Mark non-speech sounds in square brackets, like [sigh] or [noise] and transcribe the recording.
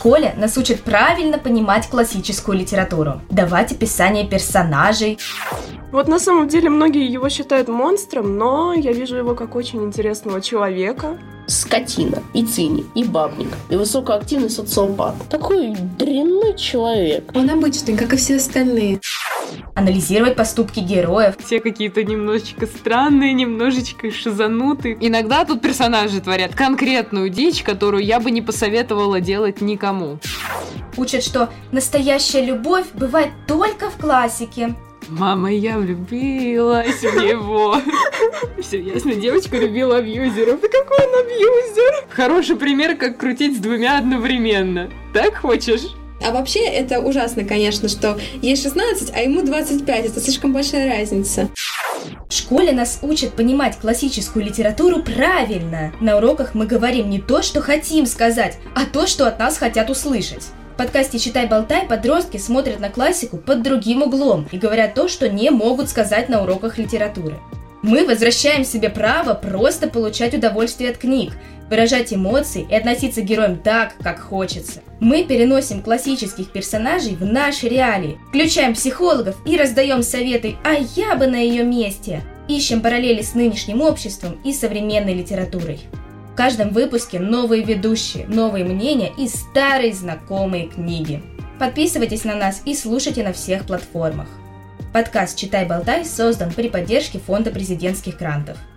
школе нас учат правильно понимать классическую литературу, давать описание персонажей. Вот на самом деле многие его считают монстром, но я вижу его как очень интересного человека. Скотина, и циник, и бабник, и высокоактивный социопат. Такой дрянной человек. Он обычный, как и все остальные анализировать поступки героев. Все какие-то немножечко странные, немножечко шизанутые. Иногда тут персонажи творят конкретную дичь, которую я бы не посоветовала делать никому. Учат, что настоящая любовь бывает только в классике. Мама, я влюбилась в него. [laughs] Все ясно, девочка любила абьюзеров. И какой он абьюзер? Хороший пример, как крутить с двумя одновременно. Так хочешь? А вообще это ужасно, конечно, что ей 16, а ему 25. Это слишком большая разница. В школе нас учат понимать классическую литературу правильно. На уроках мы говорим не то, что хотим сказать, а то, что от нас хотят услышать. В подкасте «Читай-болтай» подростки смотрят на классику под другим углом и говорят то, что не могут сказать на уроках литературы. Мы возвращаем себе право просто получать удовольствие от книг, выражать эмоции и относиться к героям так, как хочется. Мы переносим классических персонажей в наши реалии, включаем психологов и раздаем советы «а я бы на ее месте». Ищем параллели с нынешним обществом и современной литературой. В каждом выпуске новые ведущие, новые мнения и старые знакомые книги. Подписывайтесь на нас и слушайте на всех платформах. Подкаст «Читай-болтай» создан при поддержке Фонда президентских грантов –